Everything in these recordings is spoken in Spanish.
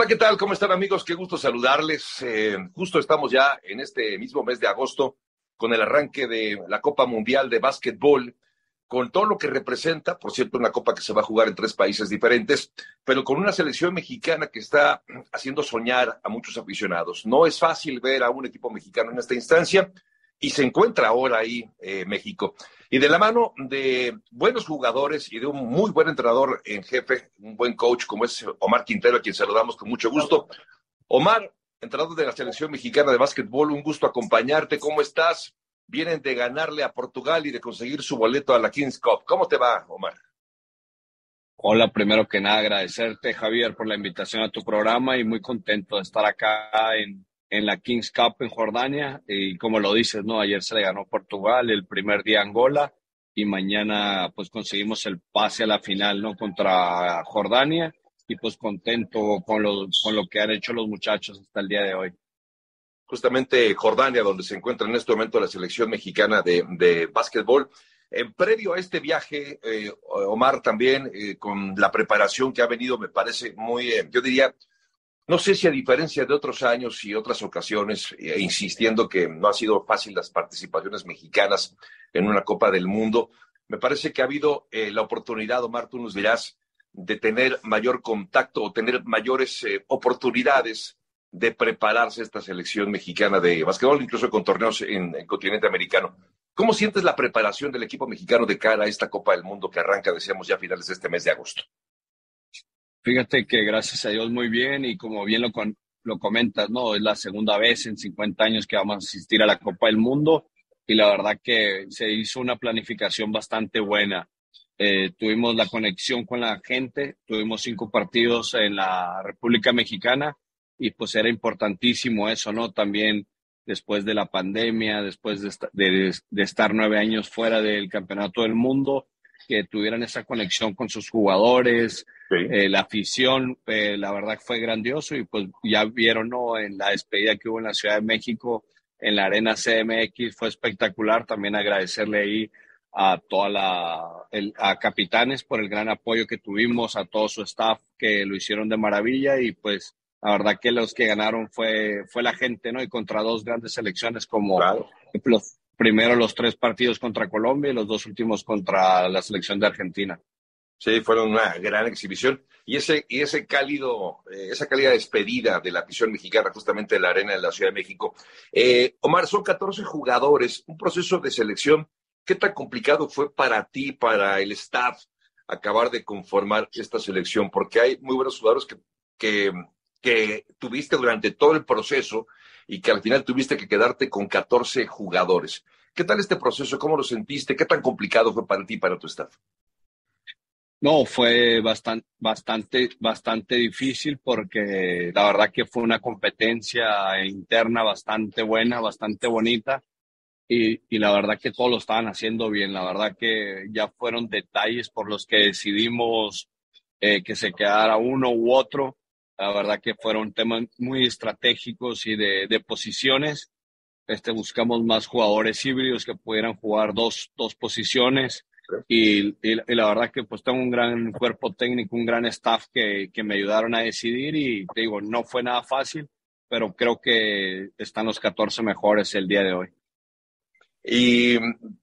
Hola, ¿qué tal? ¿Cómo están amigos? Qué gusto saludarles. Eh, justo estamos ya en este mismo mes de agosto con el arranque de la Copa Mundial de Básquetbol, con todo lo que representa, por cierto, una copa que se va a jugar en tres países diferentes, pero con una selección mexicana que está haciendo soñar a muchos aficionados. No es fácil ver a un equipo mexicano en esta instancia y se encuentra ahora ahí eh, México. Y de la mano de buenos jugadores y de un muy buen entrenador en jefe, un buen coach como es Omar Quintero, a quien saludamos con mucho gusto. Omar, entrenador de la selección mexicana de básquetbol, un gusto acompañarte. ¿Cómo estás? Vienen de ganarle a Portugal y de conseguir su boleto a la Kings Cup. ¿Cómo te va, Omar? Hola, primero que nada agradecerte, Javier, por la invitación a tu programa y muy contento de estar acá en, en la Kings Cup en Jordania y como lo dices, ¿no? Ayer se le ganó Portugal, el primer día Angola y mañana pues conseguimos el pase a la final, ¿no? Contra Jordania y pues contento con lo, con lo que han hecho los muchachos hasta el día de hoy. Justamente Jordania, donde se encuentra en este momento la selección mexicana de, de básquetbol. En previo a este viaje, eh, Omar, también eh, con la preparación que ha venido, me parece muy, eh, yo diría, no sé si a diferencia de otros años y otras ocasiones, e insistiendo que no ha sido fácil las participaciones mexicanas en una Copa del Mundo, me parece que ha habido eh, la oportunidad, Omar, tú nos dirás, de tener mayor contacto o tener mayores eh, oportunidades de prepararse esta selección mexicana de básquetbol, incluso con torneos en el continente americano. ¿Cómo sientes la preparación del equipo mexicano de cara a esta Copa del Mundo que arranca, decíamos, ya a finales de este mes de agosto? Fíjate que gracias a Dios muy bien y como bien lo, lo comentas, ¿no? Es la segunda vez en 50 años que vamos a asistir a la Copa del Mundo y la verdad que se hizo una planificación bastante buena. Eh, tuvimos la conexión con la gente, tuvimos cinco partidos en la República Mexicana y pues era importantísimo eso, ¿no? También después de la pandemia, después de, de, de estar nueve años fuera del Campeonato del Mundo, que tuvieran esa conexión con sus jugadores, eh, la afición, eh, la verdad fue grandioso y pues ya vieron ¿no? en la despedida que hubo en la Ciudad de México, en la Arena CMX, fue espectacular. También agradecerle ahí a toda la, a Capitanes por el gran apoyo que tuvimos, a todo su staff que lo hicieron de maravilla y pues la verdad que los que ganaron fue, fue la gente, ¿no? Y contra dos grandes selecciones como los, primero los tres partidos contra Colombia y los dos últimos contra la selección de Argentina. Sí, fueron una gran exhibición. Y ese, y ese cálido, eh, esa cálida despedida de la afición mexicana, justamente de la arena de la Ciudad de México. Eh, Omar, son 14 jugadores, un proceso de selección. ¿Qué tan complicado fue para ti, para el staff, acabar de conformar esta selección? Porque hay muy buenos jugadores que, que, que tuviste durante todo el proceso y que al final tuviste que quedarte con 14 jugadores. ¿Qué tal este proceso? ¿Cómo lo sentiste? ¿Qué tan complicado fue para ti y para tu staff? No, fue bastante, bastante, bastante difícil porque la verdad que fue una competencia interna bastante buena, bastante bonita. Y, y, la verdad que todos lo estaban haciendo bien. La verdad que ya fueron detalles por los que decidimos eh, que se quedara uno u otro. La verdad que fueron temas muy estratégicos y de, de posiciones. Este, buscamos más jugadores híbridos que pudieran jugar dos, dos posiciones y, y, la verdad que pues tengo un gran cuerpo técnico, un gran staff que, que me ayudaron a decidir y te digo, no fue nada fácil, pero creo que están los 14 mejores el día de hoy. Y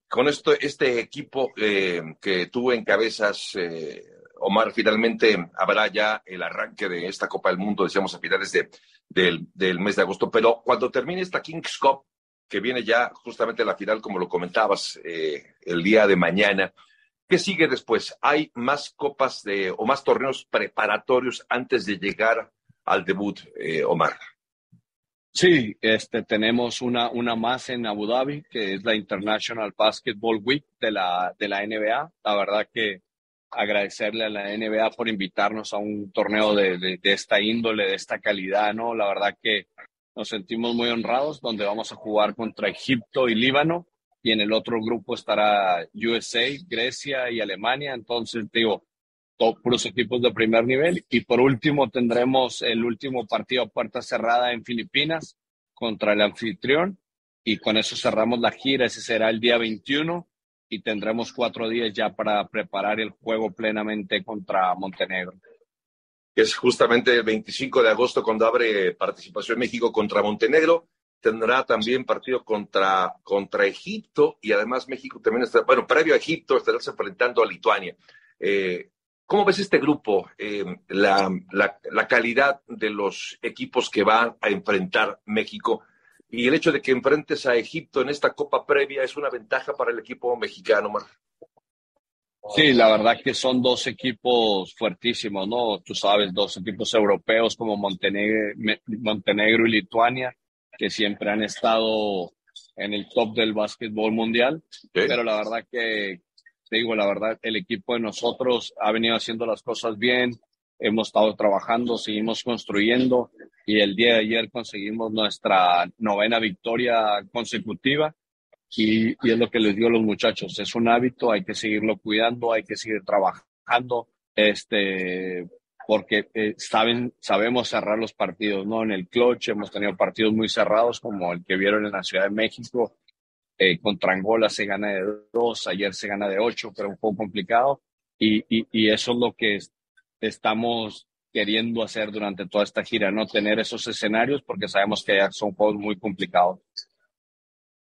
con esto, este equipo eh, que tú encabezas, eh, Omar, finalmente habrá ya el arranque de esta Copa del Mundo, decíamos a finales de, del, mes de agosto, pero cuando termine esta Kings Cup, que viene ya justamente la final, como lo comentabas, eh, el día de mañana. ¿Qué sigue después? ¿Hay más copas de, o más torneos preparatorios antes de llegar al debut, eh, Omar? Sí, este, tenemos una, una más en Abu Dhabi, que es la International Basketball Week de la, de la NBA. La verdad que agradecerle a la NBA por invitarnos a un torneo de, de, de esta índole, de esta calidad, ¿no? La verdad que nos sentimos muy honrados, donde vamos a jugar contra Egipto y Líbano, y en el otro grupo estará USA, Grecia y Alemania. Entonces, digo, todos puros equipos de primer nivel. Y por último, tendremos el último partido a puerta cerrada en Filipinas contra el anfitrión. Y con eso cerramos la gira. Ese será el día 21 y tendremos cuatro días ya para preparar el juego plenamente contra Montenegro. es justamente el 25 de agosto cuando abre participación México contra Montenegro. Tendrá también partido contra, contra Egipto y además México también está, bueno, previo a Egipto estará enfrentando a Lituania. Eh, ¿Cómo ves este grupo? Eh, la, la, la, calidad de los equipos que van a enfrentar México y el hecho de que enfrentes a Egipto en esta Copa previa es una ventaja para el equipo mexicano, Mar. Sí, la verdad que son dos equipos fuertísimos, ¿no? Tú sabes, dos equipos europeos como Montenegro, Montenegro y Lituania, que siempre han estado en el top del básquetbol mundial, pero la verdad que, te digo, la verdad, el equipo de nosotros ha venido haciendo las cosas bien, hemos estado trabajando, seguimos construyendo y el día de ayer conseguimos nuestra novena victoria consecutiva y, y, es lo que les digo a los muchachos, es un hábito, hay que seguirlo cuidando, hay que seguir trabajando, este, porque eh, saben, sabemos cerrar los partidos, ¿no? En el clutch hemos tenido partidos muy cerrados como el que vieron en la Ciudad de México, eh, contra Angola se gana de dos, ayer se gana de ocho, pero un poco complicado. Y, y, y, eso es lo que estamos queriendo hacer durante toda esta gira, no tener esos escenarios porque sabemos que son juegos muy complicados.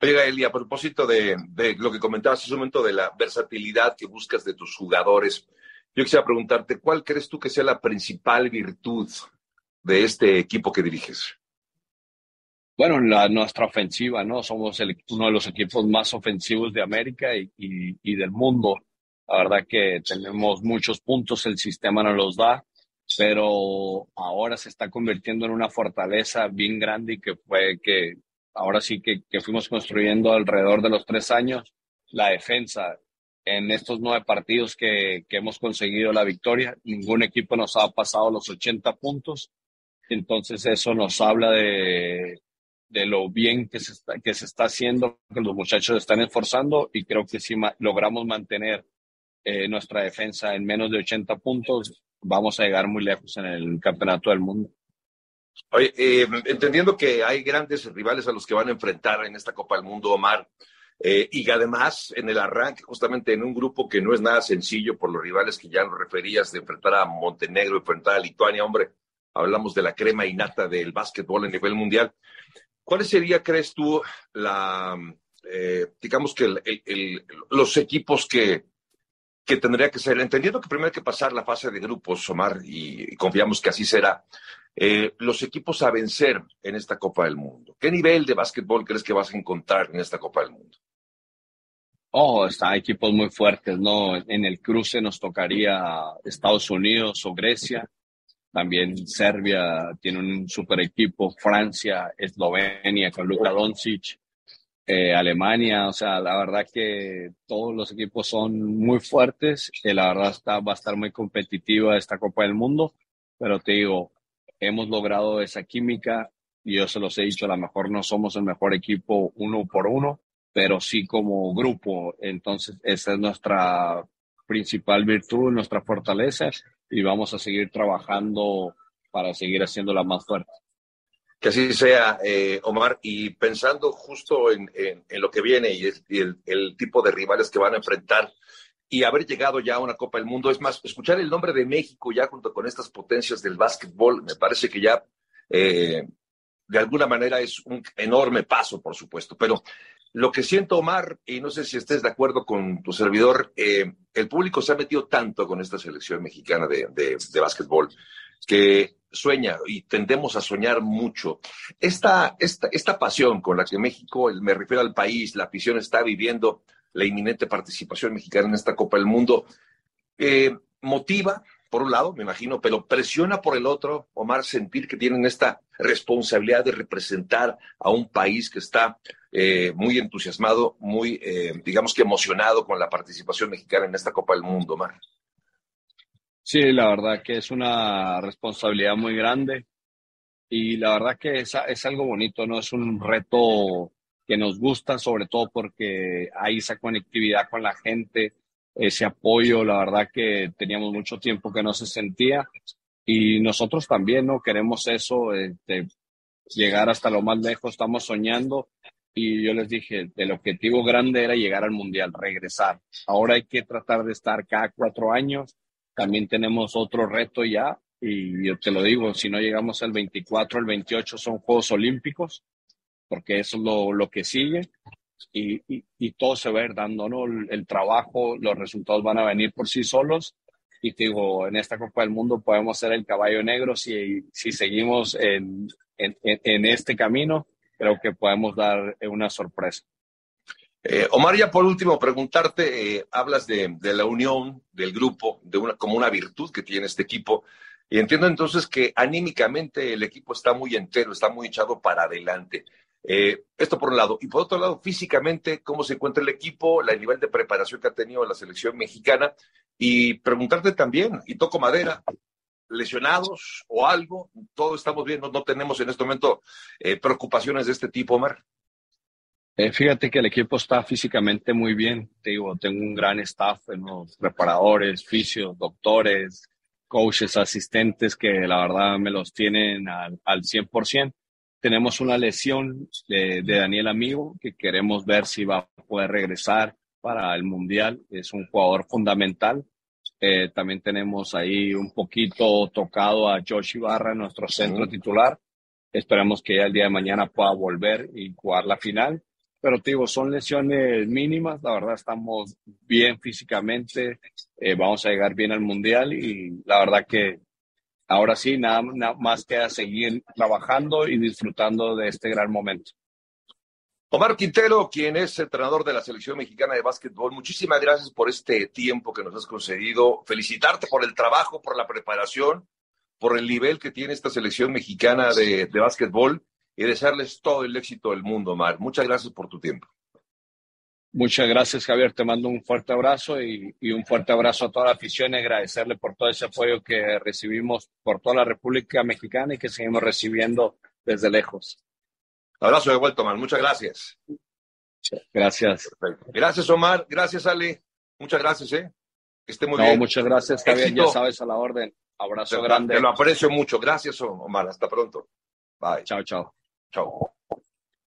Oiga, Eli, a propósito de, de, lo que comentabas hace un momento de la versatilidad que buscas de tus jugadores, yo quisiera preguntarte, ¿cuál crees tú que sea la principal virtud de este equipo que diriges? bueno, la, nuestra ofensiva, ¿no? Somos el, uno de los equipos más ofensivos de América y, y, y, del mundo. La verdad que tenemos muchos puntos, el sistema nos los da, pero ahora se está convirtiendo en una fortaleza bien grande y que fue que ahora sí que, que fuimos construyendo alrededor de los tres años la defensa. En estos nueve partidos que, que hemos conseguido la victoria, ningún equipo nos ha pasado los 80 puntos. Entonces eso nos habla de, de lo bien que se está, que se está haciendo, que los muchachos están esforzando y creo que si ma logramos mantener eh, nuestra defensa en menos de 80 puntos, vamos a llegar muy lejos en el campeonato del mundo. Oye, eh, entendiendo que hay grandes rivales a los que van a enfrentar en esta Copa del Mundo, Omar, eh, y además en el arranque, justamente en un grupo que no es nada sencillo por los rivales que ya nos referías, de enfrentar a Montenegro, enfrentar a Lituania, hombre, hablamos de la crema innata del básquetbol a nivel mundial. ¿Cuál sería, crees tú, la, eh, digamos que el, el, los equipos que, que tendría que ser, entendiendo que primero hay que pasar la fase de grupos, Omar, y, confiamos que así será, eh, los equipos a vencer en esta Copa del Mundo? ¿Qué nivel de básquetbol crees que vas a encontrar en esta Copa del Mundo? Oh, está equipos muy fuertes, ¿no? En el cruce nos tocaría Estados Unidos o Grecia. También Serbia tiene un super equipo, Francia, Eslovenia con Luka Doncic, eh, Alemania, o sea, la verdad que todos los equipos son muy fuertes, que la verdad está, va a estar muy competitiva esta Copa del Mundo, pero te digo, hemos logrado esa química y yo se los he dicho, a lo mejor no somos el mejor equipo uno por uno, pero sí como grupo, entonces esa es nuestra principal virtud, nuestra fortaleza y vamos a seguir trabajando para seguir haciéndola más fuerte. Que así sea, eh, Omar, y pensando justo en, en, lo que viene y, el, tipo de rivales que van a enfrentar y haber llegado ya a una Copa del Mundo, es más, escuchar el nombre de México ya junto con estas potencias del básquetbol, me parece que ya eh, de alguna manera es un enorme paso, por supuesto, pero lo que siento, Omar, y no sé si estés de acuerdo con tu servidor, eh, el público se ha metido tanto con esta selección mexicana de, de, de básquetbol que sueña y tendemos a soñar mucho. Esta, esta, esta pasión con la que México, me refiero al país, la afición está viviendo la inminente participación mexicana en esta Copa del Mundo, eh, motiva, por un lado, me imagino, pero presiona por el otro, Omar, sentir que tienen esta responsabilidad de representar a un país que está eh, muy entusiasmado, muy, eh, digamos que emocionado con la participación mexicana en esta Copa del Mundo, Omar. Sí, la verdad que es una responsabilidad muy grande y la verdad que es, es algo bonito, ¿no? Es un reto que nos gusta, sobre todo porque hay esa conectividad con la gente, ese apoyo, la verdad que teníamos mucho tiempo que no se sentía y nosotros también, ¿no? Queremos eso, de llegar hasta lo más lejos, estamos soñando y yo les dije, el objetivo grande era llegar al Mundial, regresar. Ahora hay que tratar de estar cada cuatro años también tenemos otro reto ya y yo te lo digo, si no llegamos al 24, el 28 son Juegos Olímpicos, porque eso es lo, lo que sigue y, y, todo se va a ir dando, ¿no? El, trabajo, los resultados van a venir por sí solos y te digo, en esta Copa del Mundo podemos ser el caballo negro si, si seguimos en, en, en este camino, creo que podemos dar una sorpresa. Eh, Omar, ya por último, preguntarte, eh, hablas de, la unión del grupo, de una, como una virtud que tiene este equipo, y entiendo entonces que anímicamente el equipo está muy entero, está muy echado para adelante. Eh, esto por un lado. Y por otro lado, físicamente, ¿cómo se encuentra el equipo? El nivel de preparación que ha tenido la selección mexicana. Y preguntarte también, y toco madera, lesionados o algo, todo estamos bien, no, tenemos en este momento preocupaciones de este tipo, Omar. Eh, fíjate que el equipo está físicamente muy bien. Te digo, tengo un gran staff, preparadores, fisios, doctores, coaches, asistentes que la verdad me los tienen al, al 100% tenemos una lesión de, Daniel Amigo que queremos ver si va a poder regresar para el Mundial. Es un jugador fundamental. Eh, también tenemos ahí un poquito tocado a Josh Ibarra, nuestro centro titular. Esperamos que ya el día de mañana pueda volver y jugar la final. Pero te son lesiones mínimas. La verdad, estamos bien físicamente. Eh, vamos a llegar bien al Mundial y la verdad que ahora sí, nada, más que a seguir trabajando y disfrutando de este gran momento. Omar Quintero, quien es entrenador de la selección mexicana de básquetbol, muchísimas gracias por este tiempo que nos has concedido. Felicitarte por el trabajo, por la preparación, por el nivel que tiene esta selección mexicana de, de básquetbol y desearles todo el éxito del mundo, Omar. Muchas gracias por tu tiempo. Muchas gracias, Javier. Te mando un fuerte abrazo y, un fuerte abrazo a toda la afición y agradecerle por todo ese apoyo que recibimos por toda la República Mexicana y que seguimos recibiendo desde lejos. Abrazo de vuelta, Omar. Muchas gracias. Gracias. Gracias, Omar. Gracias, Ale. Muchas gracias, ¿eh? Que esté muy bien. Muchas gracias, Javier. Ya sabes, a la orden. Abrazo grande. Te lo aprecio mucho. Gracias, Omar. Hasta pronto. Bye. Chao, chao. Chao.